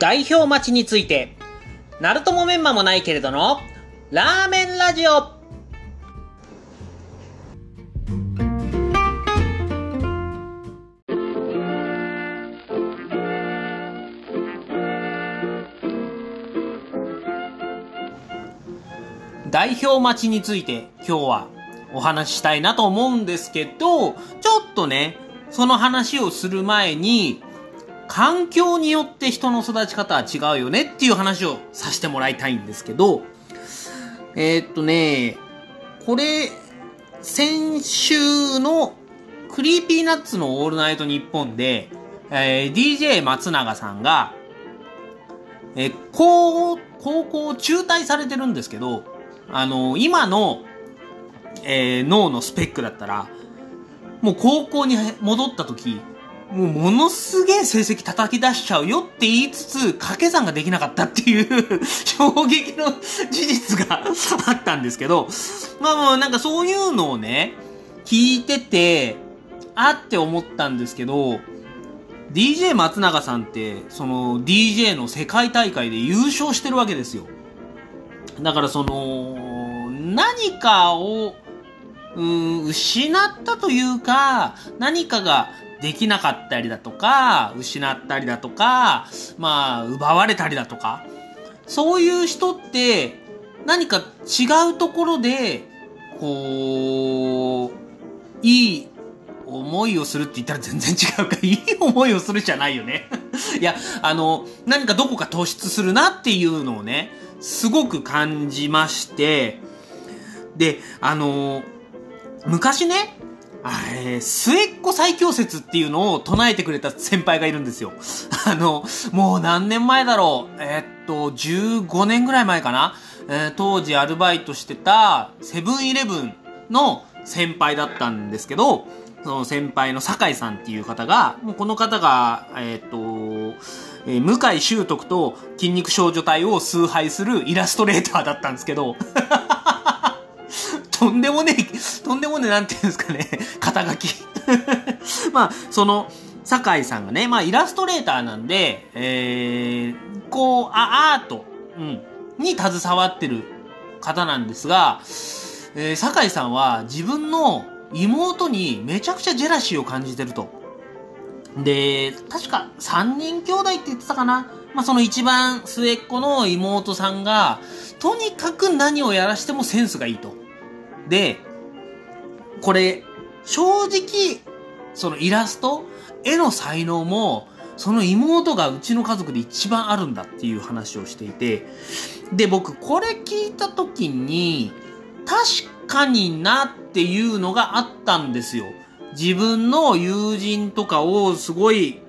代表待ちについて、ナルトもメンマもないけれどの、ラーメンラジオ。代表待ちについて今日はお話ししたいなと思うんですけど、ちょっとね、その話をする前に、環境によって人の育ち方は違うよねっていう話をさせてもらいたいんですけど、えー、っとね、これ、先週の Creepy Nuts のオールナイトニッポンで、えー、DJ 松永さんが、えー、高、高校中退されてるんですけど、あのー、今の、えー、脳のスペックだったら、もう高校に戻った時、もうものすげえ成績叩き出しちゃうよって言いつつ、掛け算ができなかったっていう衝撃の事実があったんですけど、まあもうなんかそういうのをね、聞いてて、あって思ったんですけど、DJ 松永さんって、その DJ の世界大会で優勝してるわけですよ。だからその、何かを、うん、失ったというか、何かができなかったりだとか、失ったりだとか、まあ、奪われたりだとか、そういう人って、何か違うところで、こう、いい思いをするって言ったら全然違うか。いい思いをするじゃないよね。いや、あの、何かどこか突出するなっていうのをね、すごく感じまして、で、あの、昔ね、えー、末っ子最強説っていうのを唱えてくれた先輩がいるんですよ。あの、もう何年前だろう。え、っと、15年ぐらい前かな。えー、当時アルバイトしてたセブンイレブンの先輩だったんですけど、その先輩の酒井さんっていう方が、もうこの方が、えっと、えー、向井修徳と筋肉少女隊を崇拝するイラストレーターだったんですけど、とんでもねえ、とんでもねえ、なんていうんですかね、肩書き まあ、その、酒井さんがね、まあ、イラストレーターなんで、えー、こう、あ、アート、うん、に携わってる方なんですが、えー、酒井さんは自分の妹にめちゃくちゃジェラシーを感じてると。で、確か3人兄弟って言ってたかな。まあ、その一番末っ子の妹さんが、とにかく何をやらしてもセンスがいいと。で、これ、正直、そのイラスト、絵の才能も、その妹がうちの家族で一番あるんだっていう話をしていて、で、僕、これ聞いた時に、確かになっていうのがあったんですよ。自分の友人とかをすごい、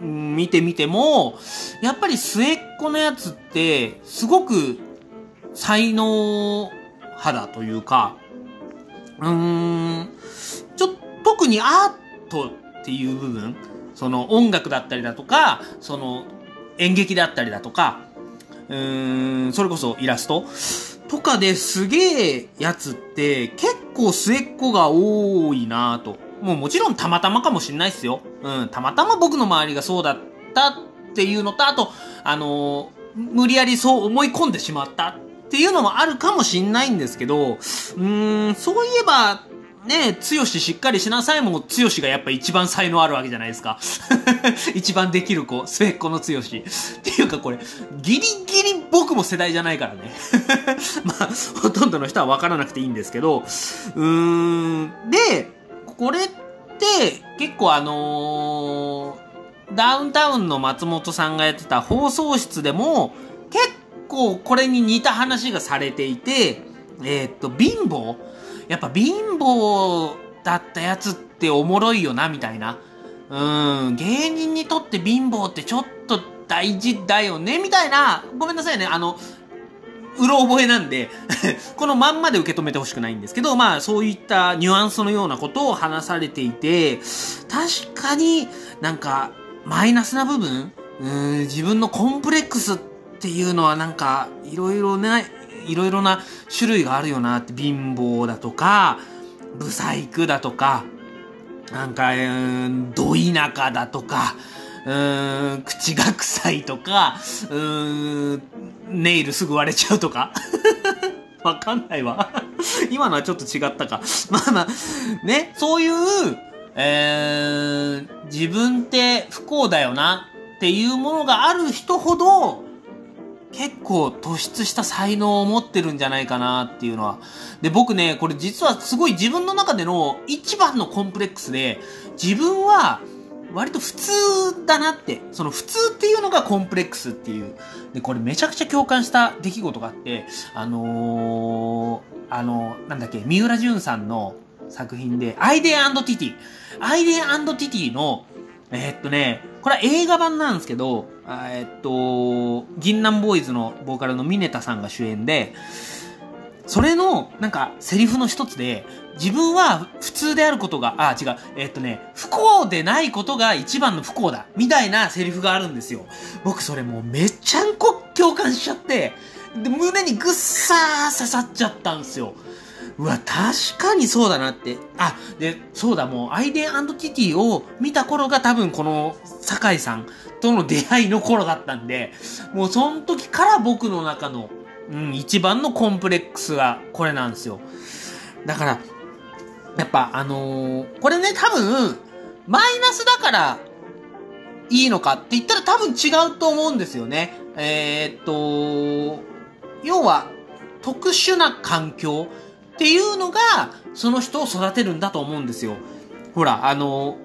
見てみても、やっぱり末っ子のやつって、すごく才能肌というか、うーん、ちょ、特にアートっていう部分、その音楽だったりだとか、その演劇だったりだとか、うーん、それこそイラストとかですげえやつって結構末っ子が多いなぁと。もうもちろんたまたまかもしんないっすよ。うん、たまたま僕の周りがそうだったっていうのと、あと、あのー、無理やりそう思い込んでしまったっっていうのもあるかもしんないんですけど、うーん、そういえば、ね、強ししっかりしなさいも強しがやっぱ一番才能あるわけじゃないですか。一番できる子、末っ子の強し。っていうかこれ、ギリギリ僕も世代じゃないからね。まあ、ほとんどの人は分からなくていいんですけど、うーん、で、これって結構あのー、ダウンタウンの松本さんがやってた放送室でも結構これに似た話がされていて、えー、っと、貧乏？やっぱ貧乏だったやつっておもろいよな、みたいな。うん、芸人にとって貧乏ってちょっと大事だよね、みたいな。ごめんなさいね、あの、うろ覚えなんで このまんまで受け止めてほしくないんですけど、まあそういったニュアンスのようなことを話されていて、確かになんかマイナスな部分、うん自分のコンプレックスっっていうのはなんかいろいろね、いろいろな種類があるよなって、貧乏だとか、ブサイクだとか、なんか、うん、ど田舎だとか、うーん、口が臭いとか、うーん、ネイルすぐ割れちゃうとか。わかんないわ。今のはちょっと違ったか。まあまあ、ね、そういう、えー、自分って不幸だよなっていうものがある人ほど、結構突出した才能を持ってるんじゃないかなっていうのは。で、僕ね、これ実はすごい自分の中での一番のコンプレックスで、自分は割と普通だなって、その普通っていうのがコンプレックスっていう。で、これめちゃくちゃ共感した出来事があって、あのー、あのー、なんだっけ、三浦淳さんの作品で、アイデン＆ティティ。アイデン＆ティティの、えー、っとね、これは映画版なんですけど、えっと、銀杏ボーイズのボーカルのミネタさんが主演で、それの、なんか、セリフの一つで、自分は普通であることが、あ、違う、えっとね、不幸でないことが一番の不幸だ、みたいなセリフがあるんですよ。僕それもうめちゃんこ共感しちゃって、で、胸にぐっさー刺さっちゃったんですよ。うわ、確かにそうだなって。あ、で、そうだ、もう、アイデンティティを見た頃が多分この、酒井さんとの出会いの頃だったんで、もうその時から僕の中の、うん、一番のコンプレックスがこれなんですよ。だから、やっぱあのー、これね、多分、マイナスだからいいのかって言ったら多分違うと思うんですよね。えー、っと、要は、特殊な環境っていうのが、その人を育てるんだと思うんですよ。ほら、あの、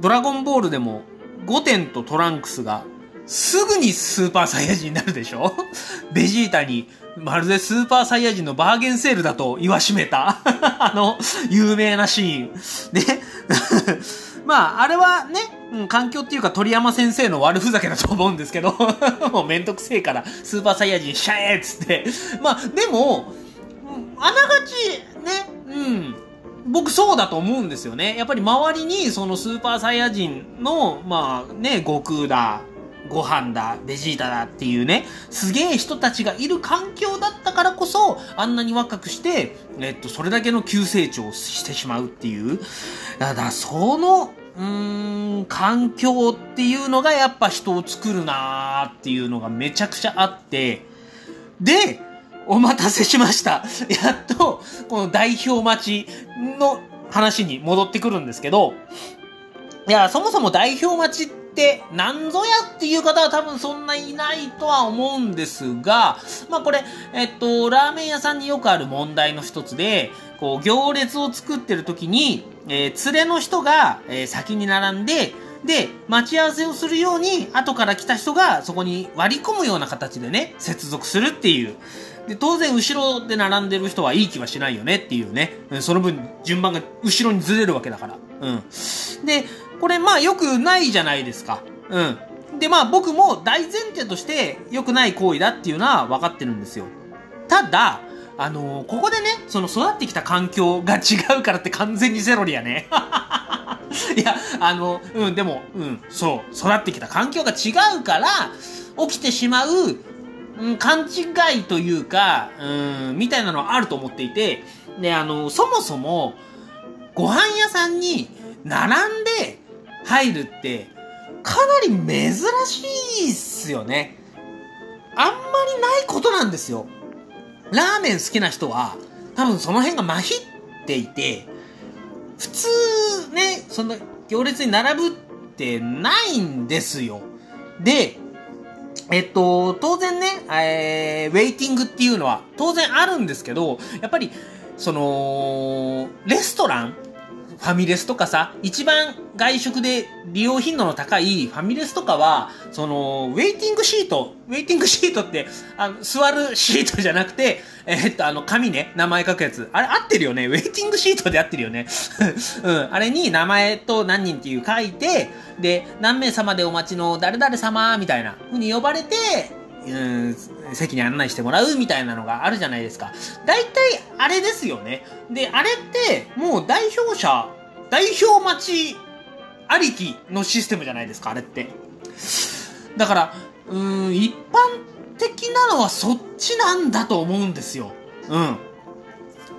ドラゴンボールでも、ゴテンとトランクスが、すぐにスーパーサイヤ人になるでしょ？ベジータに、まるでスーパーサイヤ人のバーゲンセールだと言わしめた あの、有名なシーン。ね。まあ、あれはね、うん、環境っていうか鳥山先生の悪ふざけだと思うんですけどもうめんどくせえから、スーパーサイヤ人シャーっつって。まあ、でも、あながち、ね、うん。僕そうだと思うんですよね。やっぱり周りにそのスーパーサイヤ人の、まあね、悟空だ、ご飯だ、ベジータだっていうね、すげえ人たちがいる環境だったからこそ、あんなに若くして、えっと、それだけの急成長をしてしまうっていう。だから、その、うーん、環境っていうのがやっぱ人を作るなーっていうのがめちゃくちゃあって、で、お待たせしました。やっと、この代表待ちの話に戻ってくるんですけど、いや、そもそも代表待ちって何ぞやっていう方は多分そんないないとは思うんですが、まあこれ、えっと、ラーメン屋さんによくある問題の一つで、こう、行列を作ってる時に、えー、連れの人が、えー、先に並んで、で、待ち合わせをするように、後から来た人がそこに割り込むような形でね、接続するっていう。で、当然後ろで並んでる人はいい気はしないよねっていうね。その分順番が後ろにずれるわけだから。うん。で、これまあ良くないじゃないですか。うん。でまあ僕も大前提として良くない行為だっていうのは分かってるんですよ。ただ、あのー、ここでね、その育ってきた環境が違うからって完全にセロリやね。いや、あの、うん、でも、うん、そう、育ってきた環境が違うから、起きてしまう、うん、勘違いというか、うん、みたいなのはあると思っていて、で、あの、そもそも、ご飯屋さんに並んで入るって、かなり珍しいっすよね。あんまりないことなんですよ。ラーメン好きな人は、多分その辺がまひっていて、普通ね、その行列に並ぶってないんですよ。で、えっと、当然ね、えー、ウェイティングっていうのは当然あるんですけど、やっぱり、その、レストランファミレスとかさ、一番外食で利用頻度の高いファミレスとかは、その、ウェイティングシート、ウェイティングシートって、あの、座るシートじゃなくて、えー、っと、あの、紙ね、名前書くやつ。あれ、合ってるよねウェイティングシートで合ってるよね うん。あれに名前と何人っていう書いて、で、何名様でお待ちの誰々様みたいな風に呼ばれて、うん、席に案内してもらうみたいなのがあるじゃないですか。大体あれですよね。で、あれってもう代表者、代表待ちありきのシステムじゃないですか、あれって。だから、うん、一般的なのはそっちなんだと思うんですよ。うん。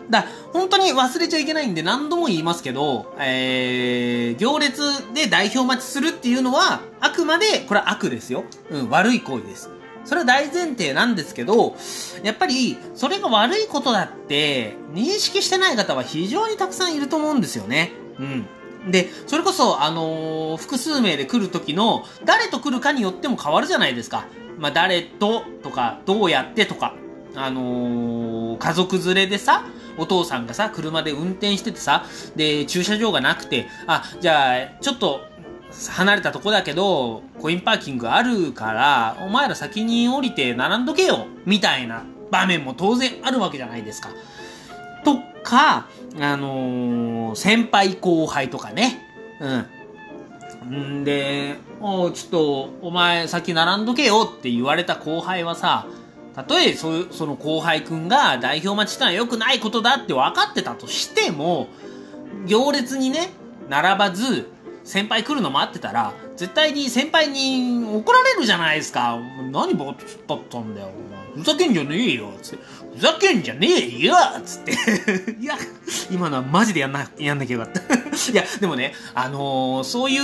だ本当に忘れちゃいけないんで何度も言いますけど、えー、行列で代表待ちするっていうのは、あくまで、これは悪ですよ。うん、悪い行為です。それは大前提なんですけど、やっぱり、それが悪いことだって、認識してない方は非常にたくさんいると思うんですよね。うん。で、それこそ、あのー、複数名で来る時の、誰と来るかによっても変わるじゃないですか。まあ、誰と、とか、どうやってとか、あのー、家族連れでさ、お父さんがさ、車で運転しててさ、で、駐車場がなくて、あ、じゃあ、ちょっと、離れたとこだけど、コインパーキングあるから、お前ら先に降りて並んどけよ、みたいな場面も当然あるわけじゃないですか。とか、あのー、先輩後輩とかね。うん。んで、おちょっと、お前先並んどけよって言われた後輩はさ、たとえそその後輩くんが代表待ちしたのは良くないことだって分かってたとしても、行列にね、並ばず、先輩来るの待ってたら、絶対に先輩に怒られるじゃないですか。何ぼーっと突っ立ったんだよ。ふざけんじゃねえよ。つって。ふざけんじゃねえよつって。いや、今のはマジでやんな、やんなきゃよかった。いや、でもね、あのー、そういう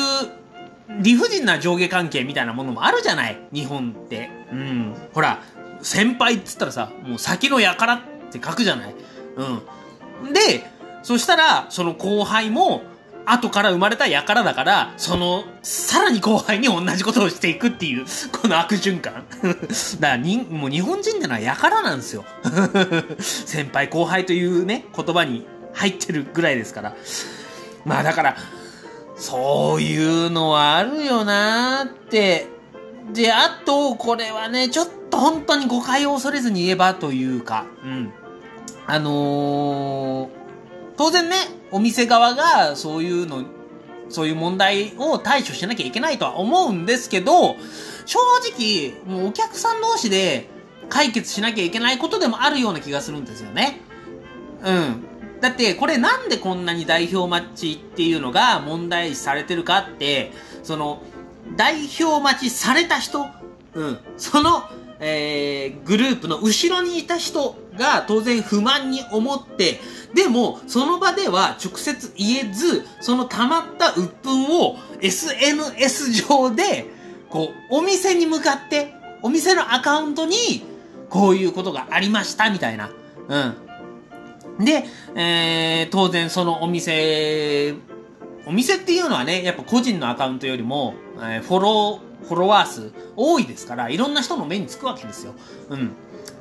理不尽な上下関係みたいなものもあるじゃない日本って。うん。ほら、先輩っつったらさ、もう先のやからって書くじゃないうん。で、そしたら、その後輩も、後から生まれた輩だから、その、さらに後輩に同じことをしていくっていう、この悪循環。だからに、もう日本人ってのは輩なんですよ。先輩後輩というね、言葉に入ってるぐらいですから。まあだから、そういうのはあるよなーって。で、あと、これはね、ちょっと本当に誤解を恐れずに言えばというか、うん。あのー、当然ね、お店側がそういうの、そういう問題を対処しなきゃいけないとは思うんですけど、正直、もうお客さん同士で解決しなきゃいけないことでもあるような気がするんですよね。うん。だって、これなんでこんなに代表マッチっていうのが問題視されてるかって、その、代表待ちされた人、うん、その、えー、グループの後ろにいた人が当然不満に思って、でも、その場では直接言えず、その溜まった鬱憤を SNS 上で、こう、お店に向かって、お店のアカウントに、こういうことがありました、みたいな。うん。で、えー、当然そのお店、お店っていうのはね、やっぱ個人のアカウントよりも、えー、フォロー、フォロワー数多いですから、いろんな人の目につくわけですよ。うん。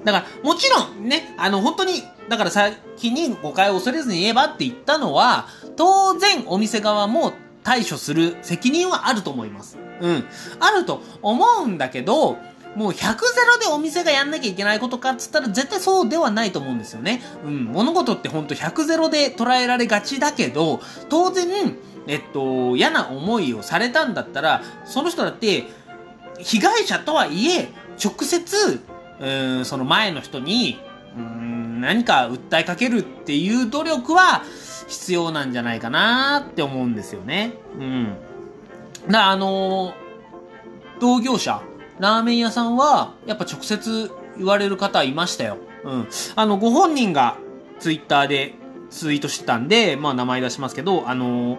だから、もちろんね、あの、本当に、だから先に誤解を恐れずに言えばって言ったのは、当然お店側も対処する責任はあると思います。うん。あると思うんだけど、もう100ゼロでお店がやんなきゃいけないことかっつったら絶対そうではないと思うんですよね。うん。物事ってほんと100ゼロで捉えられがちだけど、当然、えっと、嫌な思いをされたんだったら、その人だって、被害者とはいえ、直接、うん、その前の人に、うん、何か訴えかけるっていう努力は必要なんじゃないかなって思うんですよね。うん。だあの、同業者、ラーメン屋さんは、やっぱ直接言われる方いましたよ。うん。あの、ご本人がツイッターでツイートしてたんで、まあ名前出しますけど、あの、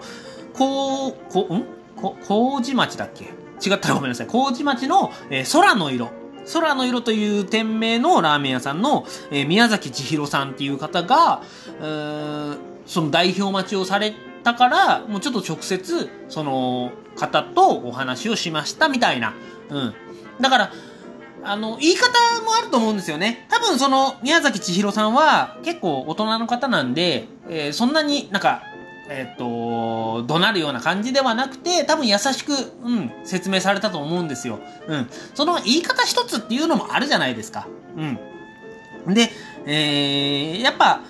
こう、こ、ん？こ、麹町だっけ？違ったらごめんなさい。麹町の、えー、空の色。空の色という店名のラーメン屋さんの、えー、宮崎千尋さんっていう方が、えー、その代表待ちをされたから、もうちょっと直接、その方とお話をしましたみたいな。うん。だから、あの、言い方もあると思うんですよね。多分その、宮崎千尋さんは結構大人の方なんで、えー、そんなになんか、えっ、と、怒鳴るような感じではなくて、多分優しく、うん、説明されたと思うんですよ。うん。その言い方一つっていうのもあるじゃないですか。うん。で、えー、やっぱ、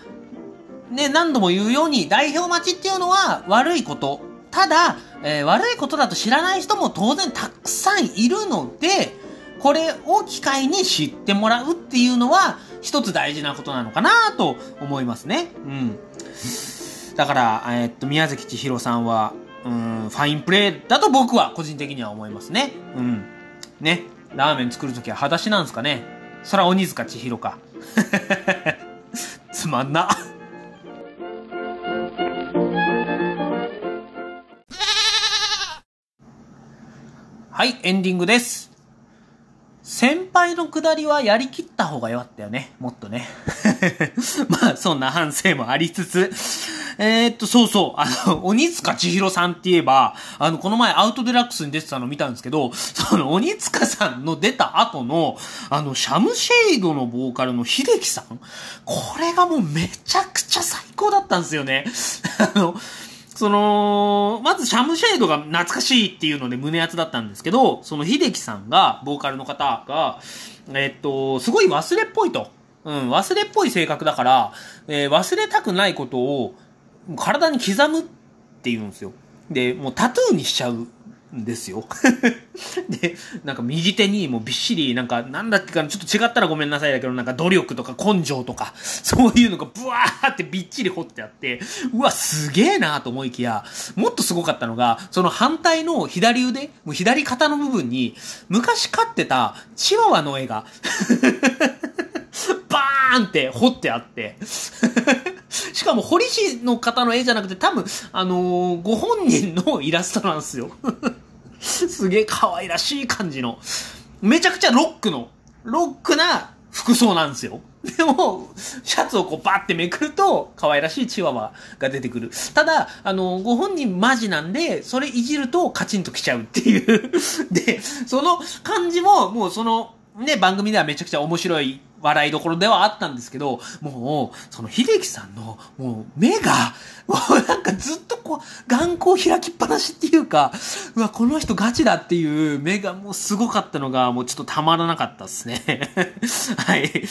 ね、何度も言うように、代表待ちっていうのは悪いこと。ただ、えー、悪いことだと知らない人も当然たくさんいるので、これを機会に知ってもらうっていうのは、一つ大事なことなのかなと思いますね。うん。だから、えっと、宮崎千尋さんは、うん、ファインプレーだと僕は個人的には思いますね。うん。ね。ラーメン作るときは裸足なんですかね。そら鬼塚千尋か。つまんな。はい、エンディングです。先輩のくだりはやりきった方がよかったよね。もっとね。まあ、そんな反省もありつつえー、っと、そうそう、あの、鬼塚千尋さんって言えば、あの、この前アウトデラックスに出てたの見たんですけど、その鬼塚さんの出た後の、あの、シャムシェイドのボーカルの秀樹さんこれがもうめちゃくちゃ最高だったんですよね。あの、その、まずシャムシェードが懐かしいっていうので胸熱だったんですけど、その秀樹さんが、ボーカルの方が、えっと、すごい忘れっぽいと。うん、忘れっぽい性格だから、えー忘れたくないことを体に刻むって言うんですよ。で、もうタトゥーにしちゃうんですよ。で、なんか右手にもうびっしり、なんかなんだっけかな、ちょっと違ったらごめんなさいだけど、なんか努力とか根性とか、そういうのがブワーってびっちり彫ってあって、うわ、すげえなと思いきや、もっとすごかったのが、その反対の左腕、もう左肩の部分に、昔飼ってたチワワの絵が、バーンって彫ってあって、しかも彫り師の方の絵じゃなくて多分、あのーご本人のイラストなんですよ。すげえ可愛らしい感じの。めちゃくちゃロックの、ロックな服装なんですよ。でも、シャツをこうバーってめくると、可愛らしいチワワが出てくる。ただ、あの、ご本人マジなんで、それいじるとカチンときちゃうっていう。で、その感じも、もうその、ね、番組ではめちゃくちゃ面白い笑いどころではあったんですけど、もう、その秀樹さんの、もう目が、もうなんかずっとこう、眼光開きっぱなしっていうか、うわ、この人ガチだっていう目がもうすごかったのが、もうちょっとたまらなかったですね。はい。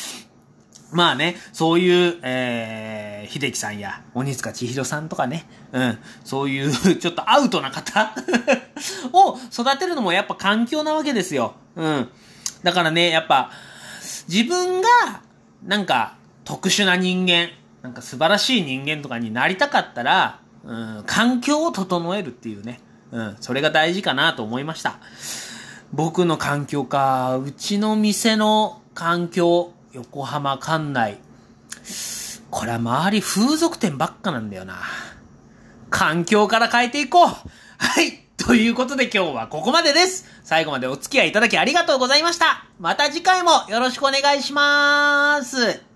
まあね、そういう、えー、秀樹さんや、鬼塚千尋さんとかね、うん、そういう、ちょっとアウトな方 を育てるのもやっぱ環境なわけですよ。うん。だからね、やっぱ、自分が、なんか、特殊な人間、なんか素晴らしい人間とかになりたかったら、うん、環境を整えるっていうね、うん、それが大事かなと思いました。僕の環境か、うちの店の環境、横浜管内。これは周り風俗店ばっかなんだよな。環境から変えていこうはいということで今日はここまでです。最後までお付き合いいただきありがとうございました。また次回もよろしくお願いします。